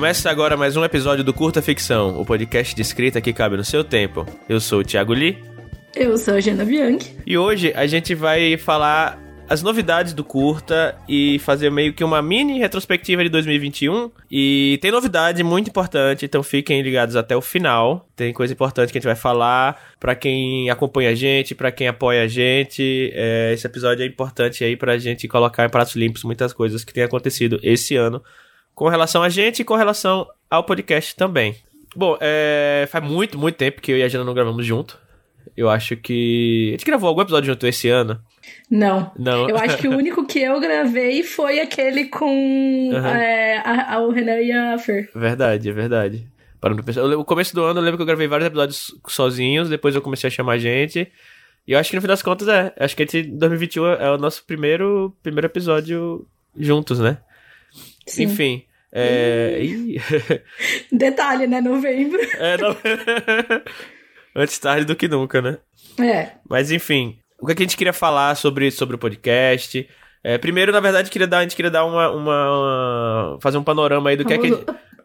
Começa agora mais um episódio do Curta Ficção, o podcast de escrita que cabe no seu tempo. Eu sou o Thiago Lee. Eu sou a Jana Bianchi. E hoje a gente vai falar as novidades do curta e fazer meio que uma mini retrospectiva de 2021. E tem novidade muito importante, então fiquem ligados até o final. Tem coisa importante que a gente vai falar para quem acompanha a gente, para quem apoia a gente. É, esse episódio é importante aí pra gente colocar em pratos limpos muitas coisas que têm acontecido esse ano com relação a gente e com relação ao podcast também. Bom, é, faz muito, muito tempo que eu e a Jana não gravamos junto. Eu acho que. A gente gravou algum episódio junto esse ano? Não. Não. Eu acho que o único que eu gravei foi aquele com uhum. é, a, a, o Renan e a Fer. Verdade, é verdade. Para não pensar. O começo do ano eu lembro que eu gravei vários episódios sozinhos, depois eu comecei a chamar gente. E eu acho que no fim das contas é. Acho que esse 2021 é o nosso primeiro, primeiro episódio juntos, né? Sim. Enfim. É... Detalhe, né? Novembro. É, não... Antes tarde do que nunca, né? É. Mas enfim, o que, é a gente queria falar sobre, sobre o podcast? É, primeiro, na verdade, queria dar, a gente queria dar uma, uma fazer um panorama aí do que é que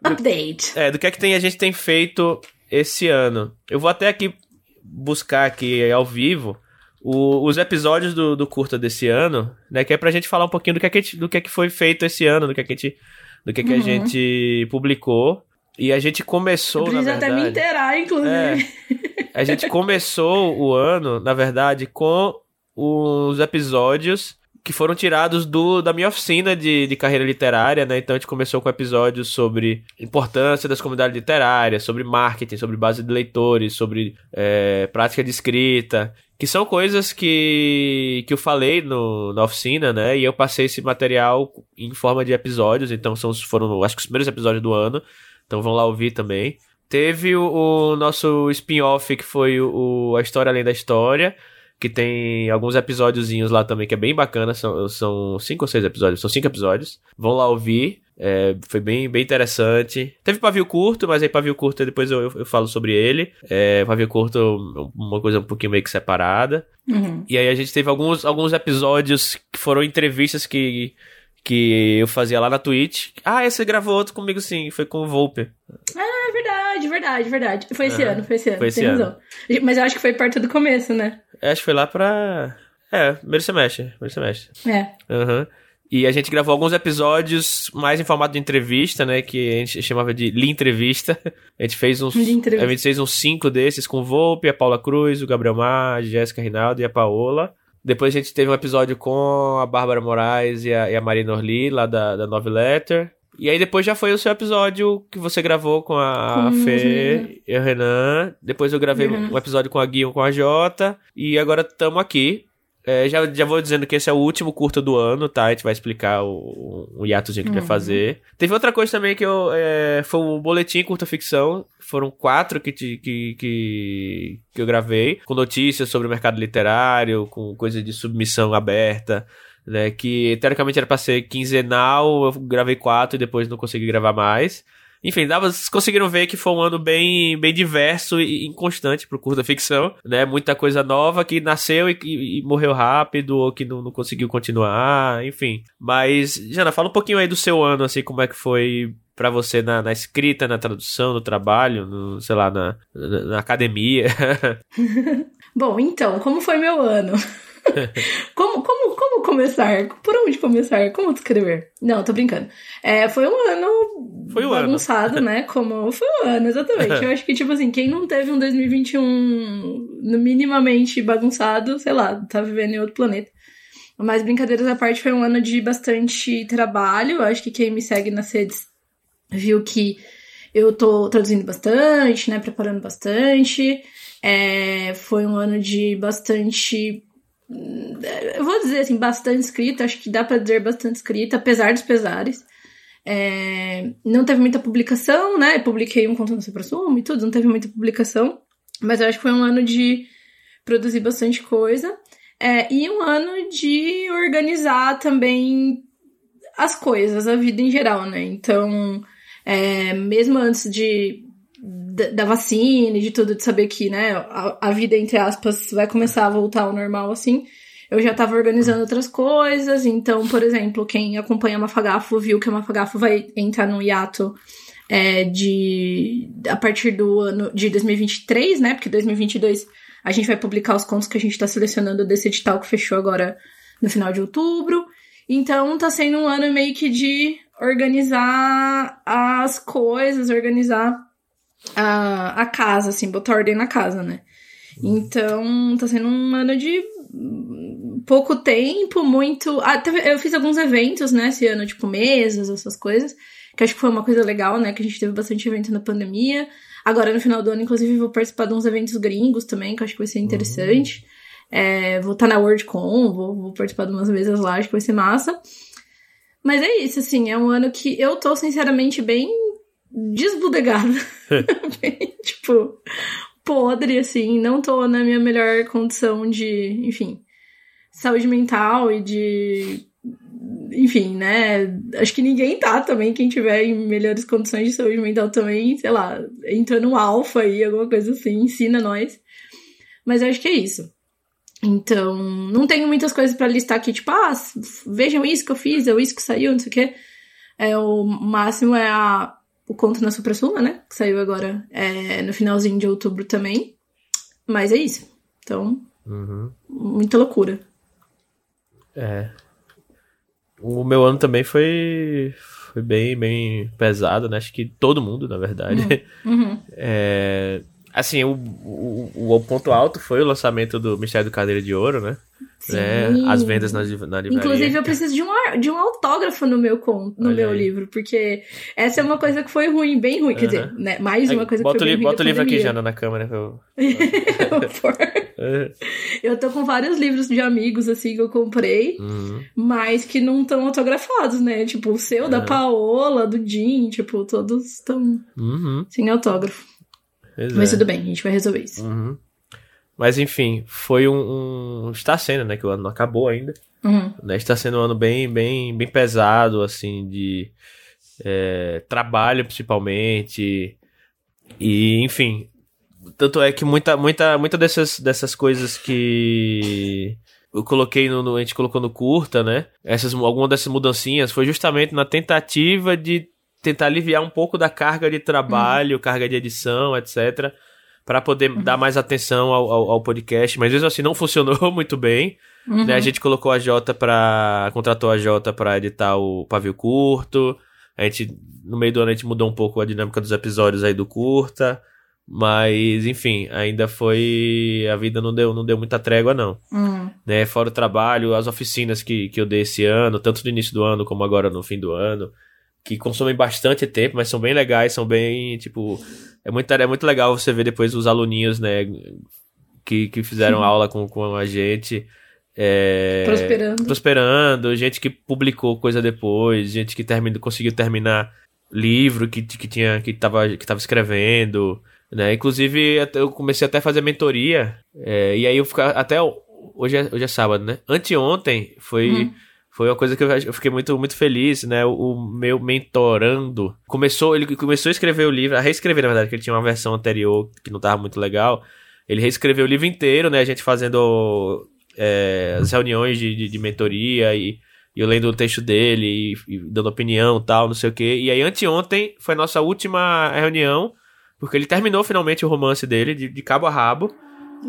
update. Do, é, do que é que tem, a gente tem feito esse ano. Eu vou até aqui buscar aqui ao vivo o, os episódios do, do curta desse ano, né, que é pra gente falar um pouquinho do que é que, do que, é que foi feito esse ano, do que é que a gente, do que que uhum. a gente publicou. E a gente começou, na verdade... até me inteirar, inclusive. É, a gente começou o ano, na verdade, com os episódios que foram tirados do, da minha oficina de, de carreira literária, né? Então a gente começou com episódios sobre importância das comunidades literárias, sobre marketing, sobre base de leitores, sobre é, prática de escrita, que são coisas que, que eu falei no, na oficina, né? E eu passei esse material em forma de episódios, então são, foram, acho que os primeiros episódios do ano. Então vão lá ouvir também. Teve o, o nosso spin-off, que foi o, A História Além da História, que tem alguns episódiozinhos lá também, que é bem bacana. São, são cinco ou seis episódios, são cinco episódios. Vão lá ouvir. É, foi bem, bem interessante. Teve pavio curto, mas aí pavio curto depois eu, eu, eu falo sobre ele. É, pavio curto, uma coisa um pouquinho meio que separada. Uhum. E aí a gente teve alguns, alguns episódios que foram entrevistas que que eu fazia lá na Twitch. Ah, esse gravou outro comigo sim, foi com o Volpe. Ah, verdade, verdade, verdade. Foi esse ano, foi esse ano. Foi esse ano. Mas eu acho que foi perto do começo, né? Acho que foi lá pra. É, primeiro semestre. Primeiro semestre. É. Aham. Uhum. E a gente gravou alguns episódios mais em formato de entrevista, né? Que a gente chamava de Li Entrevista. A gente fez uns. A gente fez uns cinco desses com o Volpe, a Paula Cruz, o Gabriel Mar, a Jéssica Rinaldo e a Paola. Depois a gente teve um episódio com a Bárbara Moraes e a, e a Marina Orli, lá da, da Nove Letter. E aí depois já foi o seu episódio que você gravou com a com Fê e o Renan. Depois eu gravei um episódio com a Guion com a Jota. E agora estamos aqui. É, já, já vou dizendo que esse é o último curta do ano, tá? A gente vai explicar o, o hiatozinho que uhum. vai fazer. Teve outra coisa também que eu. É, foi o boletim curta ficção. Foram quatro que, te, que, que, que eu gravei. Com notícias sobre o mercado literário, com coisa de submissão aberta. Né, que teoricamente era pra ser quinzenal, eu gravei quatro e depois não consegui gravar mais. Enfim, dava, vocês conseguiram ver que foi um ano bem, bem diverso e inconstante pro curta ficção, né? Muita coisa nova que nasceu e, e, e morreu rápido ou que não, não, conseguiu continuar, enfim. Mas, Jana, fala um pouquinho aí do seu ano, assim, como é que foi para você na, na, escrita, na tradução, no trabalho, no, sei lá, na, na, na academia. Bom, então, como foi meu ano? como, como começar? Por onde começar? Como descrever? Não, tô brincando. É, foi um ano foi um bagunçado, ano. né? Como foi um ano, exatamente. Eu acho que, tipo assim, quem não teve um 2021 minimamente bagunçado, sei lá, tá vivendo em outro planeta. Mas brincadeiras à parte, foi um ano de bastante trabalho. Eu acho que quem me segue nas redes viu que eu tô traduzindo bastante, né? Preparando bastante. É, foi um ano de bastante eu vou dizer assim, bastante escrita, acho que dá para dizer bastante escrita, apesar dos pesares. É, não teve muita publicação, né? Eu publiquei um contando sobre assumo e tudo, não teve muita publicação, mas eu acho que foi um ano de produzir bastante coisa. É, e um ano de organizar também as coisas, a vida em geral, né? Então, é, mesmo antes de da, vacina e de tudo, de saber que, né, a, a, vida, entre aspas, vai começar a voltar ao normal, assim, eu já tava organizando outras coisas, então, por exemplo, quem acompanha a Mafagafo viu que a Mafagafo vai entrar num hiato é, de a partir do ano de 2023, né? Porque 2022 a gente vai publicar os contos que a gente está selecionando desse edital que fechou agora no final de outubro. Então tá sendo um ano meio que de organizar as coisas, organizar a, a casa, assim, botar ordem na casa, né? Então tá sendo um ano de pouco tempo, muito. Ah, eu fiz alguns eventos, né, esse ano, tipo mesas, essas coisas, que acho que foi uma coisa legal, né, que a gente teve bastante evento na pandemia. Agora, no final do ano, inclusive, vou participar de uns eventos gringos também, que acho que vai ser interessante. Uhum. É, vou estar tá na WorldCon, vou, vou participar de umas mesas lá, acho que vai ser massa. Mas é isso, assim, é um ano que eu tô, sinceramente, bem desbudegada. bem, tipo, podre, assim, não tô na minha melhor condição de, enfim, saúde mental e de. Enfim, né? Acho que ninguém tá também. Quem tiver em melhores condições de saúde mental também, sei lá, entra no alfa aí, alguma coisa assim, ensina nós. Mas acho que é isso. Então, não tenho muitas coisas para listar aqui, tipo, ah, vejam isso que eu fiz, ou isso que saiu, não sei o quê. É, o máximo é a, o Conto na Supra Suma, né? Que saiu agora é, no finalzinho de outubro também. Mas é isso. Então, uhum. muita loucura. É. O meu ano também foi, foi bem, bem pesado, né? Acho que todo mundo, na verdade. Uhum. uhum. É, Assim, o, o, o, ponto alto foi o lançamento do Mistério do Cadeira de Ouro, né? Né? As vendas na, na livraria. Inclusive, eu preciso de um, de um autógrafo no meu conto, no Olha meu aí. livro, porque essa é uma coisa que foi ruim, bem ruim. Quer dizer, né? Mais uma coisa bota que foi ruim. Bota o livro aqui, Jana, na câmera. Eu... eu tô com vários livros de amigos, assim, que eu comprei, uhum. mas que não estão autografados, né? Tipo, o seu, da Paola, do Jim, tipo, todos estão uhum. sem autógrafo. Pois Mas é. tudo bem, a gente vai resolver isso. Uhum. Mas enfim, foi um, um, Está sendo, né? Que o ano não acabou ainda. Uhum. Né, está sendo um ano bem, bem, bem pesado, assim, de é, trabalho principalmente. E, enfim. Tanto é que muita, muita, muita dessas, dessas coisas que eu coloquei no, no, a gente colocou no curta, né? Essas algumas dessas mudancinhas foi justamente na tentativa de tentar aliviar um pouco da carga de trabalho, uhum. carga de edição, etc. para poder uhum. dar mais atenção ao, ao, ao, podcast. Mas mesmo assim não funcionou muito bem. Uhum. Né? A gente colocou a Jota para contratou a Jota para editar o pavio curto. A gente no meio do ano a gente mudou um pouco a dinâmica dos episódios aí do curta. Mas, enfim, ainda foi. A vida não deu, não deu muita trégua, não. Uhum. Né? Fora o trabalho, as oficinas que, que eu dei esse ano, tanto no início do ano como agora no fim do ano que consomem bastante tempo, mas são bem legais, são bem, tipo, é muito, é muito legal você ver depois os aluninhos, né, que, que fizeram aula com, com a gente. É, prosperando. Prosperando, gente que publicou coisa depois, gente que terminou, conseguiu terminar livro que, que tinha que tava, que tava escrevendo, né? Inclusive, eu comecei até a fazer mentoria, é, e aí eu ficar até hoje é, hoje é sábado, né? Anteontem foi uhum foi uma coisa que eu fiquei muito, muito feliz, né? O, meu mentorando começou, ele começou a escrever o livro, a reescrever, na verdade, que ele tinha uma versão anterior que não estava muito legal. Ele reescreveu o livro inteiro, né? A gente fazendo é, as reuniões de, de, de mentoria e, e, eu lendo o texto dele e, e dando opinião tal, não sei o quê. E aí, anteontem, foi a nossa última reunião, porque ele terminou finalmente o romance dele, de, de cabo a rabo.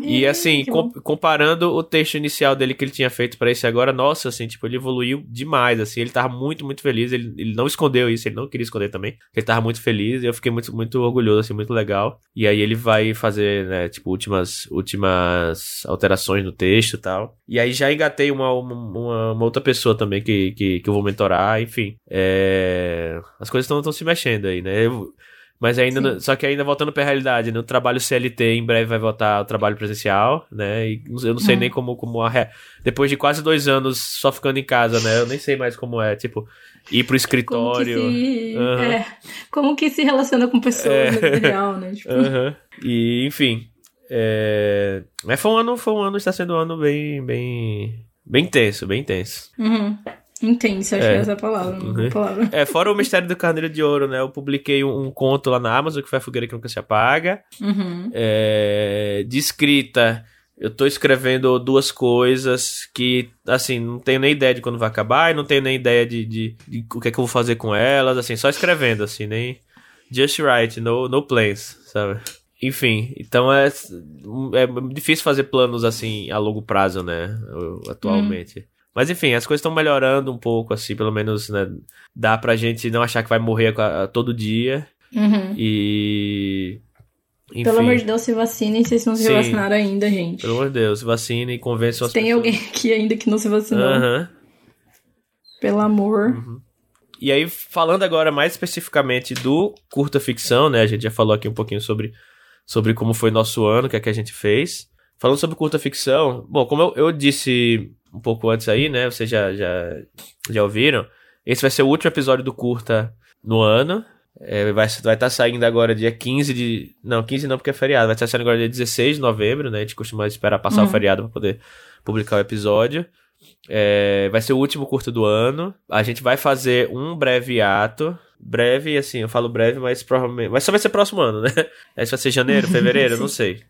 E assim, com, comparando o texto inicial dele que ele tinha feito para esse agora, nossa, assim, tipo, ele evoluiu demais, assim, ele tava muito, muito feliz, ele, ele não escondeu isso, ele não queria esconder também, ele tava muito feliz, e eu fiquei muito, muito orgulhoso, assim, muito legal. E aí ele vai fazer, né, tipo, últimas, últimas alterações no texto e tal. E aí já engatei uma, uma, uma outra pessoa também que, que, que eu vou mentorar, enfim. É... As coisas estão se mexendo aí, né? Eu, mas ainda, no, só que ainda voltando para a realidade, no trabalho CLT em breve vai voltar o trabalho presencial, né? E eu não sei uhum. nem como, como a, depois de quase dois anos só ficando em casa, né? Eu nem sei mais como é, tipo, ir pro escritório. Como que se, uhum. é, como que se relaciona com pessoas é. na vida real, né? Tipo... Uhum. E, enfim. É... Mas foi um ano, foi um ano, está sendo um ano bem, bem, bem tenso, bem tenso. Uhum. Intenso, acho é. que é essa palavra, uhum. palavra. É, fora o Mistério do Carneiro de Ouro, né? Eu publiquei um, um, conto lá na Amazon, que foi a Fogueira que Nunca Se Apaga. Uhum. É, de escrita, eu tô escrevendo duas coisas que, assim, não tenho nem ideia de quando vai acabar e não tenho nem ideia de, de, de, o que é que eu vou fazer com elas, assim, só escrevendo, assim, nem... just right, no, no plans, sabe? Enfim, então é, é difícil fazer planos assim a longo prazo, né? Atualmente. Hum. Mas enfim, as coisas estão melhorando um pouco, assim, pelo menos, né? Dá pra gente não achar que vai morrer todo dia. Uhum. E. Enfim. Pelo amor de Deus, se vacinem, vocês não se Sim. vacinaram ainda, gente. Pelo amor de Deus, se vacinem e convençam as Tem pessoas. alguém aqui ainda que não se vacinou. Uhum. Pelo amor. Uhum. E aí, falando agora mais especificamente do curta ficção, né? A gente já falou aqui um pouquinho sobre sobre como foi nosso ano, o que é que a gente fez. Falando sobre curta ficção, bom, como eu, eu disse um pouco antes aí, né? Vocês já, já, já ouviram. Esse vai ser o último episódio do curta no ano. É, vai estar vai tá saindo agora dia 15 de. Não, 15 não, porque é feriado. Vai estar tá saindo agora dia 16 de novembro, né? A gente costuma esperar passar uhum. o feriado para poder publicar o episódio. É, vai ser o último curta do ano. A gente vai fazer um breve ato breve, assim, eu falo breve, mas provavelmente. Mas só vai ser próximo ano, né? Aí vai ser janeiro, fevereiro, não sei.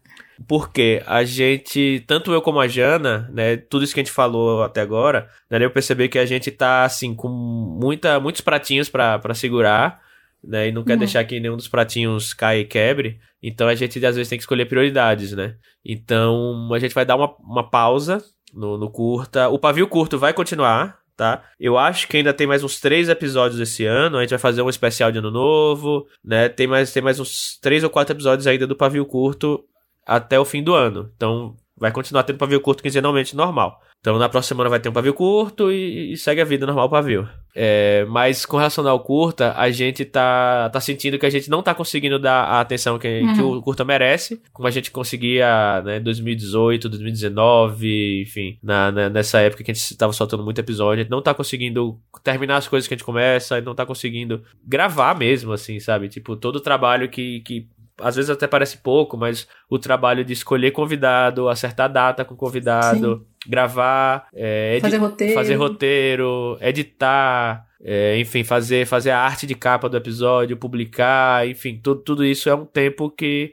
Porque a gente, tanto eu como a Jana, né, tudo isso que a gente falou até agora, né, eu percebi que a gente tá, assim, com muita, muitos pratinhos para segurar, né, e não quer uhum. deixar que nenhum dos pratinhos caia e quebre. Então a gente, às vezes, tem que escolher prioridades, né? Então a gente vai dar uma, uma pausa no, no curta. O pavio curto vai continuar, tá? Eu acho que ainda tem mais uns três episódios esse ano. A gente vai fazer um especial de ano novo, né? Tem mais, tem mais uns três ou quatro episódios ainda do Pavio Curto até o fim do ano. Então, vai continuar tendo pavio curto quinzenalmente normal. Então na próxima semana vai ter um pavio curto e, e segue a vida normal pavio. É, mas com relação ao curta, a gente tá, tá sentindo que a gente não tá conseguindo dar a atenção que, uhum. que o curta merece, como a gente conseguia né, 2018, 2019, enfim, na, na, nessa época que a gente tava soltando muito episódio, a gente não tá conseguindo terminar as coisas que a gente começa, não tá conseguindo gravar mesmo, assim, sabe? Tipo, todo o trabalho que, que às vezes até parece pouco, mas o trabalho de escolher convidado, acertar data com convidado, Sim. gravar, é, fazer, roteiro. fazer roteiro, editar, é, enfim, fazer, fazer a arte de capa do episódio, publicar, enfim, tudo, tudo isso é um tempo que,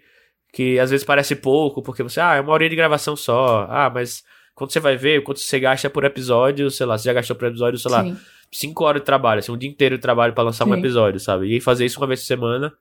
que às vezes parece pouco, porque você, ah, é uma hora de gravação só, ah, mas quando você vai ver, quanto você gasta por episódio, sei lá, você já gastou por episódio, sei Sim. lá, cinco horas de trabalho, assim, um dia inteiro de trabalho para lançar Sim. um episódio, sabe? E fazer isso uma vez por semana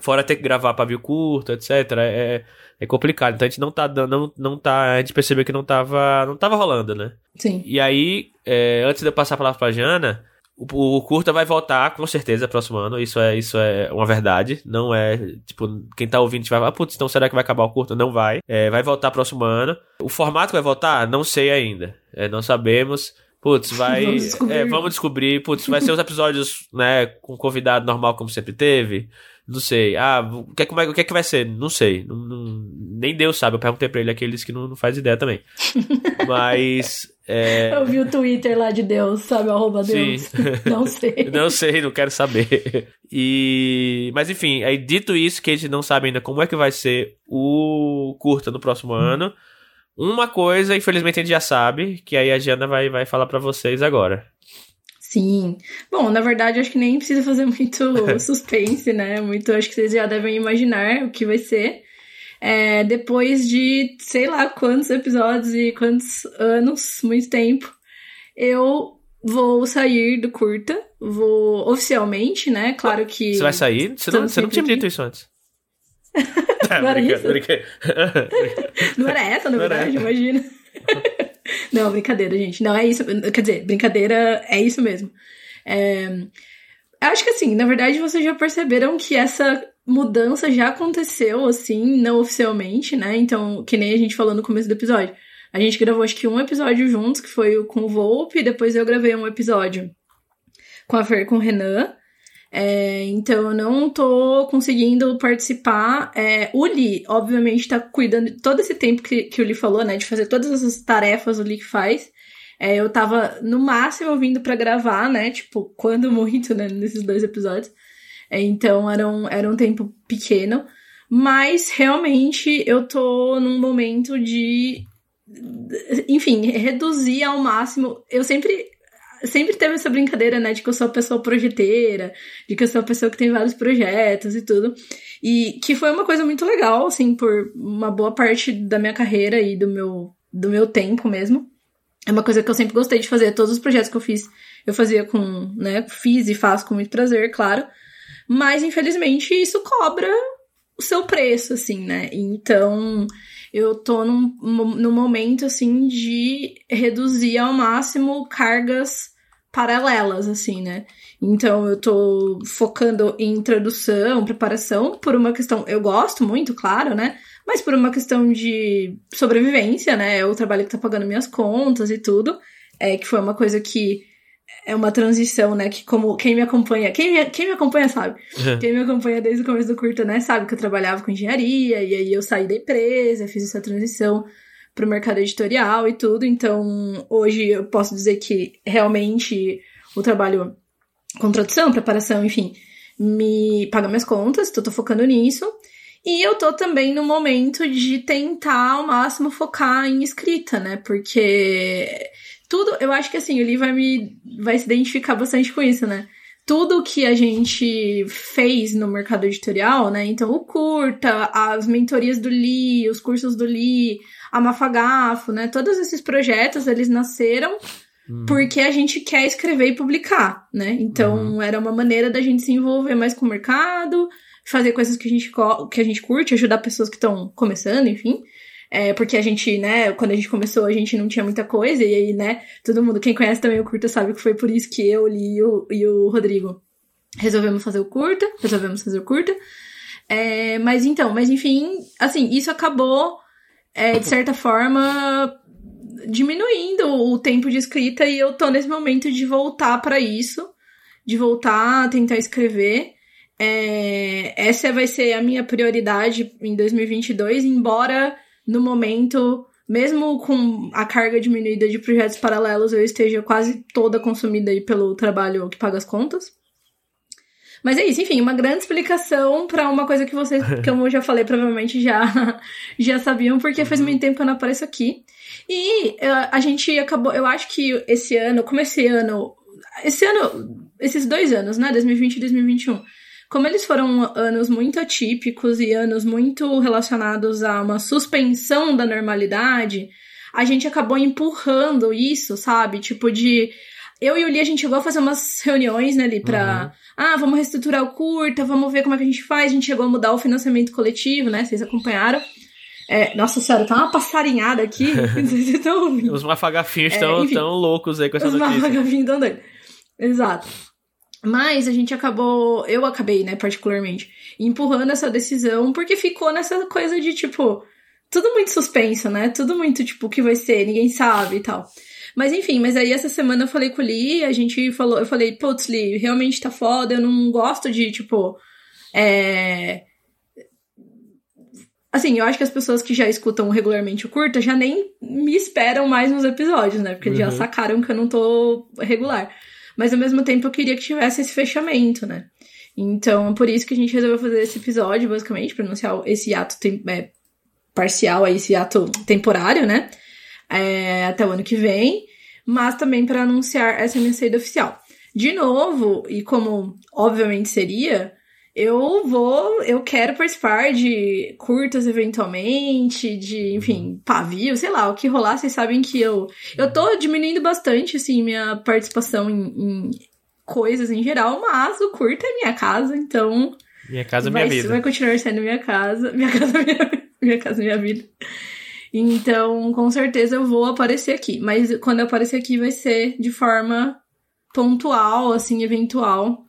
Fora ter que gravar pavio curto, etc. É, é complicado. Então a gente não tá dando. Não, não tá, a gente percebeu que não tava, não tava rolando, né? Sim. E aí, é, antes de eu passar a palavra pra Jana, o, o curta vai voltar com certeza próximo ano. Isso é, isso é uma verdade. Não é, tipo, quem tá ouvindo vai falar, putz, então será que vai acabar o curta? Não vai. É, vai voltar próximo ano. O formato vai voltar? Não sei ainda. É, não sabemos. Putz, vai. Vamos descobrir. É, vamos descobrir. Putz, vai ser os episódios, né, com convidado normal como sempre teve. Não sei. Ah, o que, é, como é, o que é que vai ser? Não sei. Não, não, nem Deus sabe. Eu perguntei pra ele aqueles que não, não faz ideia também. Mas. É... Eu vi o Twitter lá de Deus, sabe? Arroba Deus. Sim. Não sei. não sei, não quero saber. E. Mas enfim, aí dito isso, que a gente não sabe ainda como é que vai ser o curta no próximo hum. ano. Uma coisa, infelizmente, a gente já sabe, que aí a Jana vai, vai falar para vocês agora. Sim. Bom, na verdade, acho que nem precisa fazer muito suspense, né? Muito, acho que vocês já devem imaginar o que vai ser. É, depois de sei lá quantos episódios e quantos anos, muito tempo, eu vou sair do curta. Vou oficialmente, né? Claro que. Você vai sair? Você não, você não tinha dito isso antes. não era isso? não era essa, na verdade, imagina. Não, brincadeira, gente. Não, é isso. Quer dizer, brincadeira é isso mesmo. É, acho que assim, na verdade, vocês já perceberam que essa mudança já aconteceu, assim, não oficialmente, né? Então, que nem a gente falou no começo do episódio. A gente gravou acho que um episódio juntos, que foi com o Volpe, depois eu gravei um episódio com a Fer com o Renan. É, então eu não tô conseguindo participar. É, o Li, obviamente, tá cuidando de todo esse tempo que, que o Li falou, né? De fazer todas essas tarefas o Li que faz. É, eu tava no máximo vindo para gravar, né? Tipo, quando muito, né? Nesses dois episódios. É, então era um, era um tempo pequeno. Mas realmente eu tô num momento de. Enfim, reduzir ao máximo. Eu sempre sempre teve essa brincadeira, né, de que eu sou a pessoa projeteira, de que eu sou a pessoa que tem vários projetos e tudo. E que foi uma coisa muito legal, assim, por uma boa parte da minha carreira e do meu, do meu tempo mesmo. É uma coisa que eu sempre gostei de fazer. Todos os projetos que eu fiz, eu fazia com, né, fiz e faço com muito prazer, claro. Mas, infelizmente, isso cobra o seu preço, assim, né? Então, eu tô num, num momento, assim, de reduzir ao máximo cargas paralelas, assim, né? Então, eu tô focando em introdução, preparação, por uma questão. Eu gosto muito, claro, né? Mas por uma questão de sobrevivência, né? É o trabalho que tá pagando minhas contas e tudo. É que foi uma coisa que é uma transição, né? Que como quem me acompanha, quem me, quem me acompanha sabe. quem me acompanha desde o começo do curta, né, sabe que eu trabalhava com engenharia, e aí eu saí da empresa, fiz essa transição pro mercado editorial e tudo. Então, hoje eu posso dizer que realmente o trabalho com tradução, preparação, enfim, me paga minhas contas, então tô focando nisso. E eu tô também no momento de tentar ao máximo focar em escrita, né? Porque tudo, eu acho que assim, o Lee vai me vai se identificar bastante com isso, né? Tudo que a gente fez no mercado editorial, né? Então, o curta, as mentorias do Lee, os cursos do Lee, a Mafagafo, né? Todos esses projetos, eles nasceram uhum. porque a gente quer escrever e publicar, né? Então, uhum. era uma maneira da gente se envolver mais com o mercado, fazer coisas que a gente, que a gente curte, ajudar pessoas que estão começando, enfim. É, porque a gente, né, quando a gente começou, a gente não tinha muita coisa, e aí, né, todo mundo, quem conhece também o curta sabe que foi por isso que eu, Li e o, e o Rodrigo resolvemos fazer o curta, resolvemos fazer o curta. É, mas então, mas enfim, assim, isso acabou, é, de certa forma, diminuindo o tempo de escrita, e eu tô nesse momento de voltar para isso, de voltar a tentar escrever. É, essa vai ser a minha prioridade em 2022, embora no momento, mesmo com a carga diminuída de projetos paralelos, eu esteja quase toda consumida aí pelo trabalho que paga as contas. Mas é isso, enfim, uma grande explicação para uma coisa que vocês, que eu já falei, provavelmente já, já sabiam, porque faz muito tempo que eu não apareço aqui. E uh, a gente acabou, eu acho que esse ano, como esse ano, esse ano, esses dois anos, né, 2020 e 2021, como eles foram anos muito atípicos e anos muito relacionados a uma suspensão da normalidade, a gente acabou empurrando isso, sabe? Tipo de eu e o Li, a gente chegou a fazer umas reuniões, né, ali, pra. Uhum. Ah, vamos reestruturar o curta, vamos ver como é que a gente faz. A gente chegou a mudar o financiamento coletivo, né? Vocês acompanharam. É, nossa senhora, tá uma passarinhada aqui. Vocês estão ouvindo. Os mafagafinhos estão é, tão loucos aí com essa os notícia. Os mafagafinhos estão doidos. Exato. Mas a gente acabou, eu acabei, né, particularmente, empurrando essa decisão porque ficou nessa coisa de tipo, tudo muito suspenso, né? Tudo muito tipo, o que vai ser, ninguém sabe e tal. Mas enfim, mas aí essa semana eu falei com o Lee, a gente falou, eu falei, putz, Lee, realmente tá foda, eu não gosto de, tipo, é. Assim, eu acho que as pessoas que já escutam regularmente o curta já nem me esperam mais nos episódios, né? Porque uhum. já sacaram que eu não tô regular. Mas ao mesmo tempo eu queria que tivesse esse fechamento, né? Então, por isso que a gente resolveu fazer esse episódio, basicamente, para anunciar esse ato é, parcial, esse ato temporário, né? É, até o ano que vem, mas também para anunciar essa minha saída oficial. De novo, e como obviamente seria, eu vou, eu quero participar de curtas eventualmente, de, enfim, pavio, sei lá, o que rolar, vocês sabem que eu eu tô diminuindo bastante assim minha participação em, em coisas em geral, mas o curta é minha casa, então minha casa vai, minha vida. Vai continuar sendo minha casa, minha casa minha, minha casa minha vida. Então, com certeza eu vou aparecer aqui, mas quando eu aparecer aqui vai ser de forma pontual, assim, eventual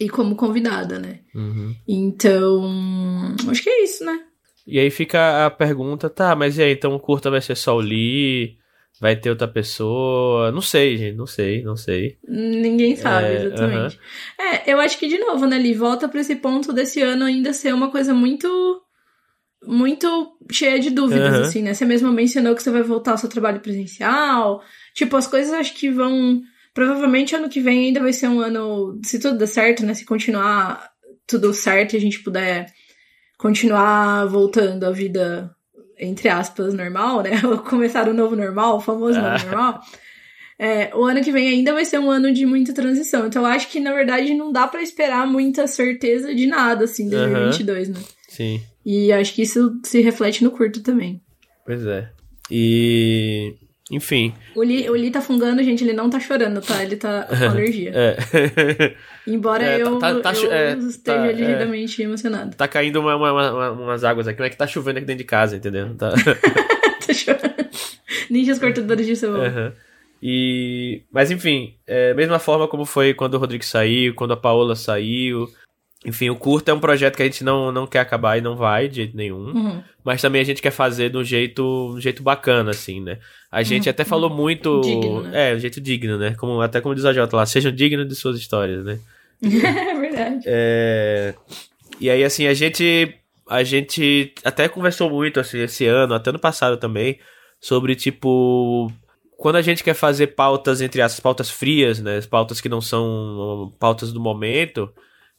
e como convidada, né? Uhum. Então, acho que é isso, né? E aí fica a pergunta, tá, mas e aí, então o curta vai ser só o Lee? Vai ter outra pessoa? Não sei, gente, não sei, não sei. Ninguém sabe, é, exatamente. Uh -huh. É, eu acho que, de novo, né, Lee, volta pra esse ponto desse ano ainda ser uma coisa muito muito cheia de dúvidas, uhum. assim, né? Você mesmo mencionou que você vai voltar ao seu trabalho presencial. Tipo, as coisas acho que vão Provavelmente ano que vem ainda vai ser um ano, se tudo der certo, né? Se continuar tudo certo e a gente puder continuar voltando à vida, entre aspas, normal, né? Começar o novo normal, o famoso ah. novo normal. É, o ano que vem ainda vai ser um ano de muita transição. Então eu acho que, na verdade, não dá para esperar muita certeza de nada, assim, em 2022, uhum. né? Sim. E acho que isso se reflete no curto também. Pois é. E Enfim. O Li, o Li tá fungando, gente, ele não tá chorando, tá? Ele tá com alergia. É. Embora É, eu, tá- tá- eu é, esteja tá- é. ligeiramente emocionado. tá caindo uma- uma- uma- umas águas aqui, não é que tá chovendo aqui dentro de casa, entendeu? Tá. tá chorando. Ninjas cortadores de cebola. Aham. E, mas enfim, é, mesma forma como foi quando o Rodrigo saiu, quando a Paola saiu. Enfim, o curto é um projeto que a gente não, não quer acabar e não vai de jeito nenhum. Uhum. Mas também a gente quer fazer de um jeito, um jeito bacana, assim, né? A gente até falou muito. Uhum. Digno, né? É, um jeito digno, né? Como, até como diz a Jota lá, sejam dignos de suas histórias, né? é verdade. É, E aí, assim, a gente. A gente até conversou muito, assim, esse ano, até ano passado também, sobre, tipo. Quando a gente quer fazer pautas entre as pautas frias, né? As pautas que não são pautas do momento,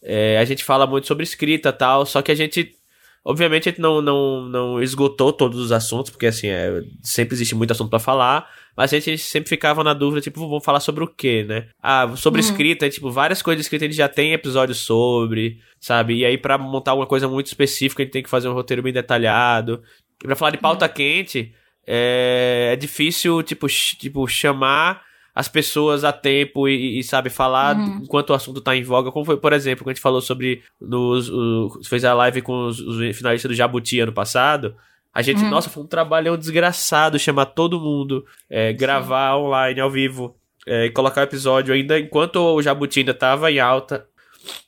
é, a gente fala muito sobre escrita e tal, só que a gente. Obviamente a gente não, não, não esgotou todos os assuntos, porque assim, é, sempre existe muito assunto pra falar, mas a gente sempre ficava na dúvida, tipo, vamos falar sobre o quê, né? Ah, sobre Uhum. escrita, tipo, várias coisas de escrita a gente já tem episódios sobre, sabe? E aí pra montar alguma coisa muito específica a gente tem que fazer um roteiro bem detalhado. E pra falar de pauta quente, é, é difícil, tipo, tipo, chamar as pessoas a tempo e, e, sabe, falar Uhum. enquanto o assunto tá em voga. Como foi, por exemplo, quando a gente falou sobre. Nos, o- fez a live com os, os finalistas do Jabuti ano passado. A gente, Uhum. nossa, foi um trabalhão desgraçado chamar todo mundo, é, gravar online, ao vivo, é, e colocar o episódio ainda enquanto o Jabuti ainda tava em alta.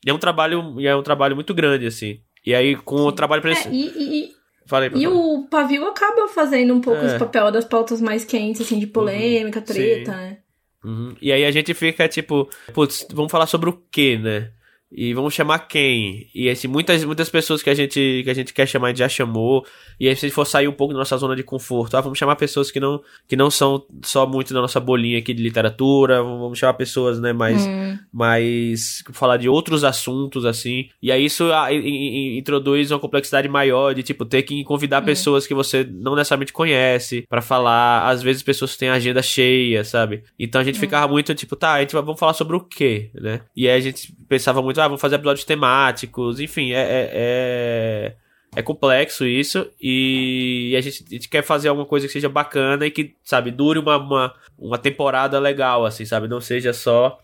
E é um trabalho, é um trabalho muito grande, assim. E aí, com o trabalho pra É, e, e, Falei, e, e o pavio acaba fazendo um pouco É. esse papel das pautas mais quentes, assim, de polêmica, Uhum, treta, sim. né? Uhum. E aí a gente fica tipo, putz, vamos falar sobre o quê, né? E vamos chamar quem? E assim, muitas, muitas pessoas que a gente que a gente quer chamar, a gente já chamou. E aí, se a gente for sair um pouco da nossa zona de conforto, ah, vamos chamar pessoas que não, que não são só muito da nossa bolinha aqui de literatura, vamos chamar pessoas, né, mais, Hum, mais falar de outros assuntos assim. E aí isso ah, i- i- introduz uma complexidade maior de tipo ter que convidar Hum. pessoas que você não necessariamente conhece pra falar, às vezes pessoas têm a agenda cheia, sabe? Então a gente ficava muito tipo, tá, a gente vai, vamos falar sobre o quê, né? E aí a gente pensava muito, ah, vamos fazer episódios temáticos, enfim, é, é, é, é complexo isso e a gente, a gente quer fazer alguma coisa que seja bacana e que, sabe, dure uma, uma, uma temporada legal, assim, sabe? Não seja só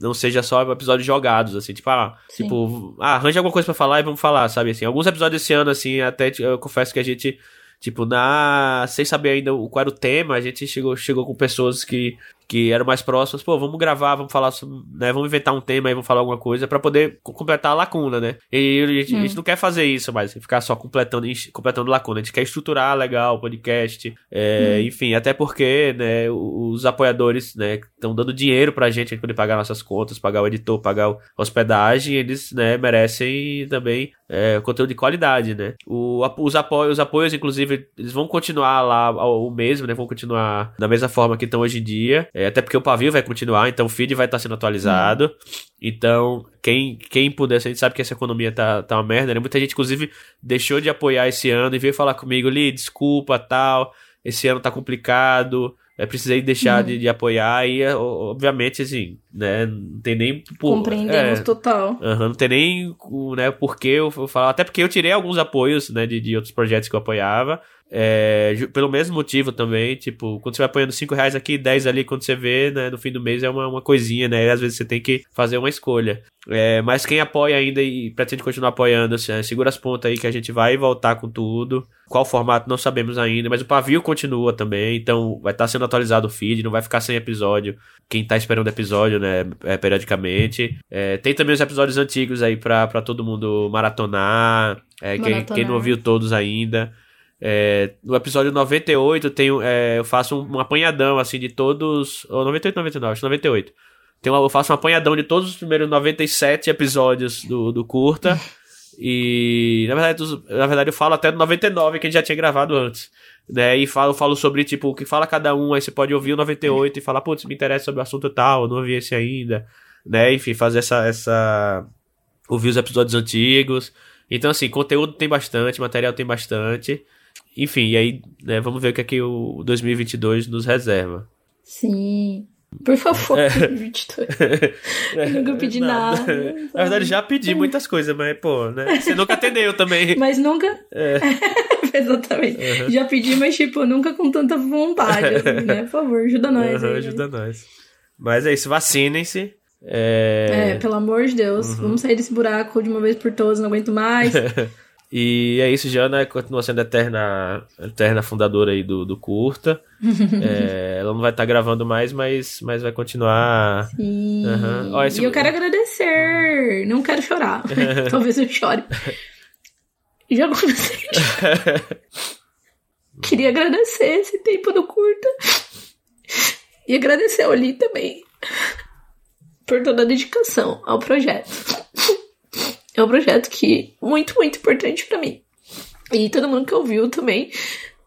não seja só episódios jogados, assim, tipo, ah, Sim. tipo, ah, arranja alguma coisa pra falar e vamos falar, sabe, assim. Alguns episódios esse ano, assim, até eu confesso que a gente, tipo, na, sem saber ainda o- qual era o tema, a gente chegou, chegou com pessoas que, que eram mais próximas, pô, vamos gravar, vamos falar, sobre, né, vamos inventar um tema aí, vamos falar alguma coisa pra poder co- completar a lacuna, né. E a gente, a gente não quer fazer isso mais, ficar só completando, completando lacuna, a gente quer estruturar legal o podcast, é, enfim, até porque, né, os apoiadores, né, estão dando dinheiro pra gente, a gente poder pagar nossas contas, pagar o editor, pagar a hospedagem, eles, né, merecem também é, conteúdo de qualidade, né. O, os, apoios, os apoios, inclusive, eles vão continuar lá o mesmo, né, vão continuar da mesma forma que estão hoje em dia, é, até porque o pavio vai continuar, então o feed vai estar sendo atualizado, então, quem, quem puder, a gente sabe que essa economia tá, tá uma merda, né? Muita gente, inclusive, deixou de apoiar esse ano e veio falar comigo, Li, desculpa, tal, esse ano tá complicado, é, precisei deixar de, de apoiar e, obviamente, assim, né, não tem nem... por- Compreendemos é, total. Não tem nem o né, porquê eu, eu falar. Até porque eu tirei alguns apoios, né, de, de outros projetos que eu apoiava. É, pelo mesmo motivo também, tipo, quando você vai apoiando 5 reais aqui, 10 ali, quando você vê, né, no fim do mês é uma, uma coisinha, né, e às vezes você tem que fazer uma escolha. É, mas quem apoia ainda e pretende continuar apoiando, assim, segura as pontas aí que a gente vai voltar com tudo. Qual formato não sabemos ainda, mas o pavio continua também, então vai estar sendo atualizado o feed, não vai ficar sem episódio. Quem tá esperando episódio, né, é, periodicamente. É, tem também os episódios antigos aí pra, pra todo mundo maratonar. É, quem, Maratonar. quem não ouviu todos ainda. É, no episódio 98 tem, é, eu faço um, um apanhadão assim de todos. Ou 98, 99, acho que 98. Tem uma, eu faço um apanhadão de todos os primeiros 97 episódios do, do curta. E na verdade, na verdade eu falo até do 99 que a gente já tinha gravado antes. Né, e falo, falo sobre, tipo, o que fala cada um, aí você pode ouvir o 98 e falar, putz, me interessa sobre o assunto tal, eu não ouvi esse ainda. Né, enfim, fazer essa, essa. Ouvir os episódios antigos. Então, assim, conteúdo tem bastante, material tem bastante. Enfim, e aí, né, vamos ver o que é que o 2022 nos reserva. Sim. Por favor, É. 22. Eu nunca pedi nada. Na verdade, já pedi muitas coisas, mas, pô, né? Você nunca atendeu também. Mas nunca. É. Exatamente. Uhum. Já pedi, mas, tipo, nunca com tanta vontade, assim, né? Por favor, ajuda nós. Uhum, aí, ajuda né? nós. Mas é isso, vacinem-se. É... é... pelo amor de Deus. Uhum. Vamos sair desse buraco de uma vez por todas, não aguento mais. E é isso, Jana continua sendo a eterna, eterna fundadora aí do, do Curta. é, ela não vai estar tá gravando mais, mas, mas vai continuar. Sim. Uhum. Ó, esse... E eu quero agradecer. Não quero chorar. Talvez eu chore. Já comecei. Queria agradecer esse tempo do Curta. E agradecer a Oli também por toda a dedicação ao projeto. É um projeto que muito, muito importante para mim. E todo mundo que ouviu também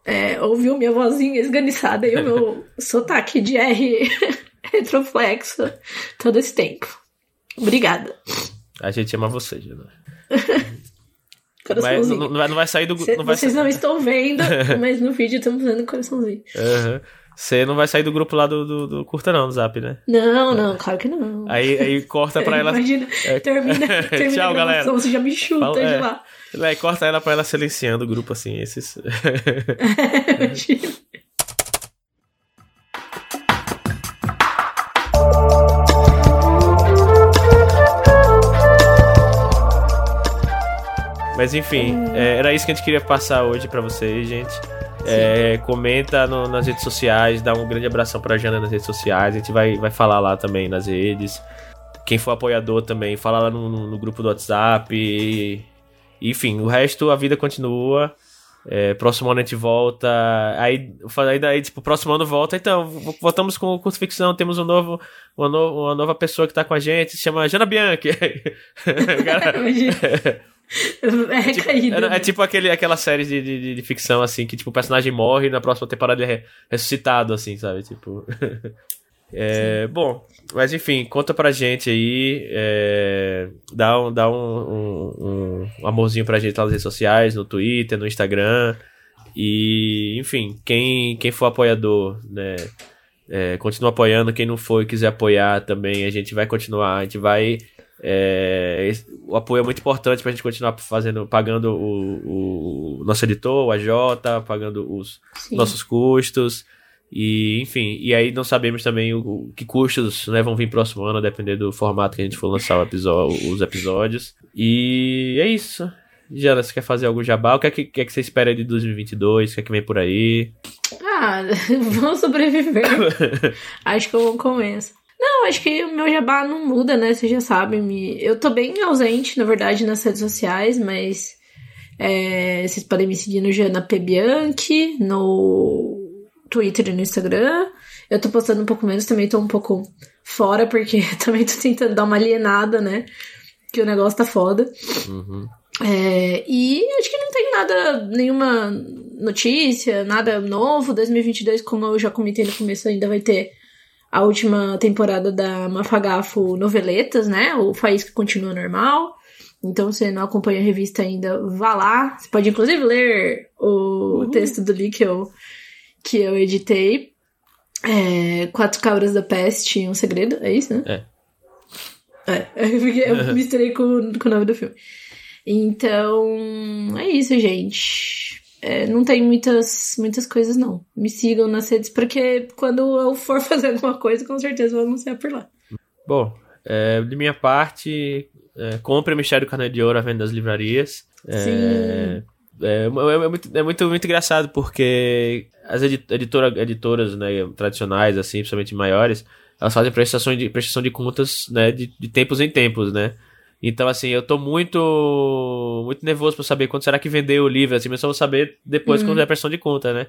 é, ouviu minha vozinha esganiçada e o meu sotaque de R retroflexo todo esse tempo. Obrigada. A gente ama você, Gina. Mas não, não, vai, não vai sair do. Cê, não vai vocês não estão vendo, mas no vídeo estamos fazendo coraçãozinho. Uhum. Você não vai sair do grupo lá do, do, do, Curta, não, do Zap, né? Não, não, claro que não. Aí, aí corta pra ela. Imagina, é... termina, termina Tchau, galera. Você já me chuta Fala, de é. lá. Aí corta ela pra ela silenciando o grupo, assim, esses. Mas enfim, é, era isso que a gente queria passar hoje para vocês, gente. É, comenta no, nas redes sociais, dá um grande abração pra Jana nas redes sociais. A gente vai, vai falar lá também nas redes. Quem for apoiador também, fala lá no, no, grupo do WhatsApp. E, enfim, o resto a vida continua. É, próximo ano a gente volta. Aí, aí daí, tipo, próximo ano volta. Então, voltamos com o curso ficção. Temos um novo, uma, no, uma nova pessoa que tá com a gente. Se chama Jana Bianchi. É, tipo, é, é, tipo aquele, aquela série de, de, de, ficção, assim, que tipo, o personagem morre e na próxima temporada ele é ressuscitado, assim, sabe? Tipo. é, bom, mas enfim, conta pra gente aí. É, dá um, dá um, um, um, amorzinho pra gente lá nas redes sociais, no Twitter, no Instagram. E, enfim, quem, quem for apoiador, né? É, continua apoiando. Quem não for e quiser apoiar também, a gente vai continuar. A gente vai é, o apoio é muito importante para a gente continuar fazendo, pagando o, o, nosso editor, o AJ, pagando os Sim. nossos custos. E, enfim, e aí não sabemos também o, o, que custos né, vão vir próximo ano, a depender do formato que a gente for lançar episódio, os episódios. E é isso. Jana, você quer fazer algum jabá? O que é que, que, é que você espera de 2022? O que é que vem por aí? Ah, vamos sobreviver. Acho que eu começo. Não, acho que o meu jabá não muda, né? Vocês já sabem. Eu tô bem ausente, na verdade, nas redes sociais, mas é, vocês podem me seguir no Jana P. Bianchi, no Twitter e no Instagram. Eu tô postando um pouco menos, também tô um pouco fora, porque também tô tentando dar uma alienada, né? Que o negócio tá foda. Uhum. É, e acho que não tem nada, nenhuma notícia, nada novo. 2022, como eu já comentei no começo, ainda vai ter a última temporada da Mafagafo Noveletas, né? O Faísca continua normal. Então, se não acompanha a revista ainda, vá lá. Você pode, inclusive, ler o uhum. texto do Lee que eu, que eu editei. É, Quatro Cabras da Peste e um Segredo, é isso, né? É. É, eu misturei com, com o nome do filme. Então, é isso, gente é, não tem muitas, muitas coisas, não. Me sigam nas redes, porque quando eu for fazer alguma coisa, com certeza vou anunciar por lá. Bom, é, de minha parte, é, compre o Mistério Carne de Ouro à venda das livrarias. É, Sim. É, é, é, muito, é muito, muito engraçado, porque as editora, editoras né, tradicionais, assim, principalmente maiores, elas fazem prestação de, prestação de contas né, de, de tempos em tempos, né? Então, assim, eu tô muito muito nervoso pra saber quando será que vendeu o livro, assim, mas só vou saber depois uhum. quando é a pressão de conta, né?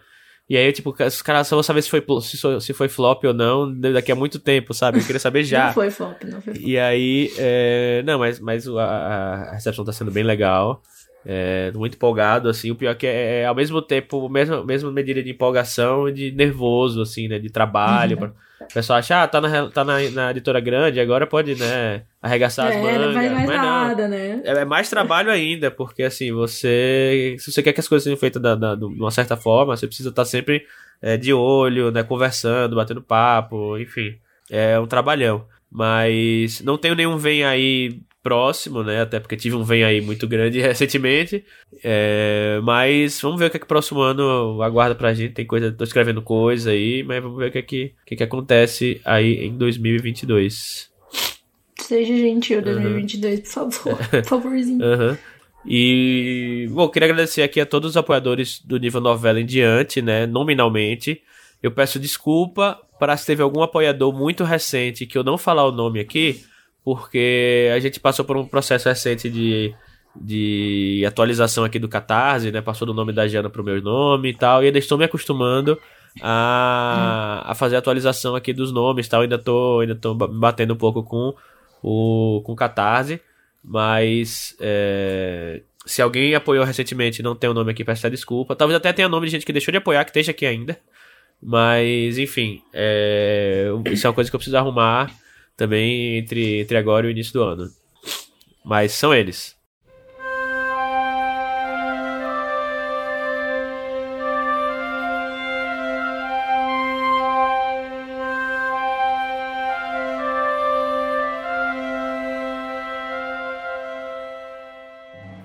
E aí, tipo, os caras só vão saber se foi, se, se foi flop ou não daqui a muito tempo, sabe? Eu queria saber já. não foi flop, não foi flop. E aí, é... não, mas, mas a, a recepção tá sendo bem legal. É, muito empolgado, assim. O pior é que é, é ao mesmo tempo, mesma, mesma medida de empolgação e de nervoso, assim, né? De trabalho. Uhum. O pessoal acha, ah, tá na, tá na, na editora grande, agora pode, né, arregaçar é, as mangas. Não faz mais mas nada, não. né? É, é, mais trabalho ainda, porque assim, você. Se você quer que as coisas sejam feitas da, da, de uma certa forma, você precisa estar sempre é, de olho, né, conversando, batendo papo, enfim. É um trabalhão. Mas não tenho nenhum vem aí próximo, né? Até porque tive um vem aí muito grande recentemente. É, mas vamos ver o que é que o próximo ano aguarda pra gente. Tem coisa, tô escrevendo coisa aí, mas vamos ver o que é que, o que, é que acontece aí em 2022. Seja gentil 2022, uhum. por favor. Por favorzinho. Uhum. E, bom, queria agradecer aqui a todos os apoiadores do nível novela em diante, né? Nominalmente. Eu peço desculpa para se teve algum apoiador muito recente que eu não falar o nome aqui, porque a gente passou por um processo recente de, de atualização aqui do Catarse, né? Passou do nome da Jana pro meu nome e tal, e ainda estou me acostumando a, a fazer a atualização aqui dos nomes tal. Ainda tô, ainda tô batendo um pouco com o com o Catarse, mas é, se alguém apoiou recentemente e não tem o nome aqui, peço desculpa. Talvez até tenha nome de gente que deixou de apoiar, que esteja aqui ainda. Mas, enfim, é, isso é uma coisa que eu preciso arrumar também entre, entre agora e o início do ano. Mas são eles.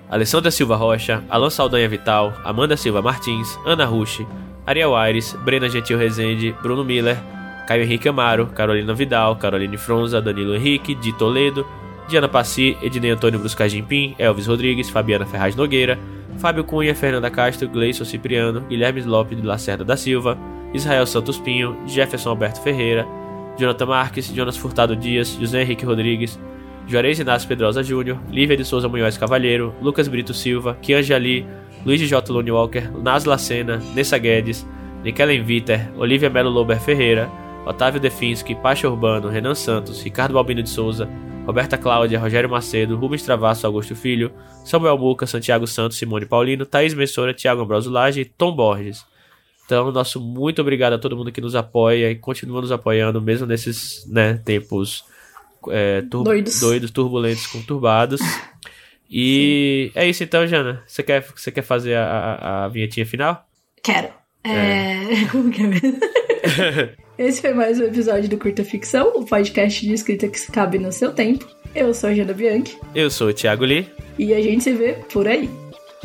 Alessandra Silva Rocha, Alan Saldanha Vital, Amanda Silva Martins, Ana Rushi, Ariel Aires, Brena Gentil Rezende, Bruno Miller, Caio Henrique Amaro, Carolina Vidal, Caroline Fronza, Danilo Henrique, Di Toledo, Diana Passi, Ednei Antônio Bruscagimpim, Elvis Rodrigues, Fabiana Ferraz Nogueira, Fábio Cunha, Fernanda Castro, Gleison Cipriano, Guilherme Lopes de Lacerda da Silva, Israel Santos Pinho, Jefferson Alberto Ferreira, Jonathan Marques, Jonas Furtado Dias, José Henrique Rodrigues, Juarez Inácio Pedrosa Júnior, Lívia de Souza Munhoz Cavalheiro, Lucas Brito Silva, Kianja Ali, Luiz J. Lone Walker, Nas Lacena, Nessa Guedes, Nikelen Viter, Olivia Melo Lober Ferreira, Otávio Definski, Pacha Urbano, Renan Santos, Ricardo Balbino de Souza, Roberta Cláudia, Rogério Macedo, Rubens Travasso, Augusto Filho, Samuel Muca, Santiago Santos, Simone Paulino, Thaís Messora, Thiago Ambroso Lage e Tom Borges. Então, nosso muito obrigado a todo mundo que nos apoia e continua nos apoiando, mesmo nesses né, tempos é, tur doidos. doidos, turbulentos, conturbados. E Sim. é isso então, Jana. Você quer, você quer fazer a, a, a vinhetinha final? Quero. É... é. Como que é Esse foi mais um episódio do Curta Ficção, o podcast de escrita que cabe no seu tempo. Eu sou a Jana Bianchi. Eu sou o Thiago Lee. E a gente se vê por aí.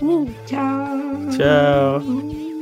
Uh, tchau. Tchau.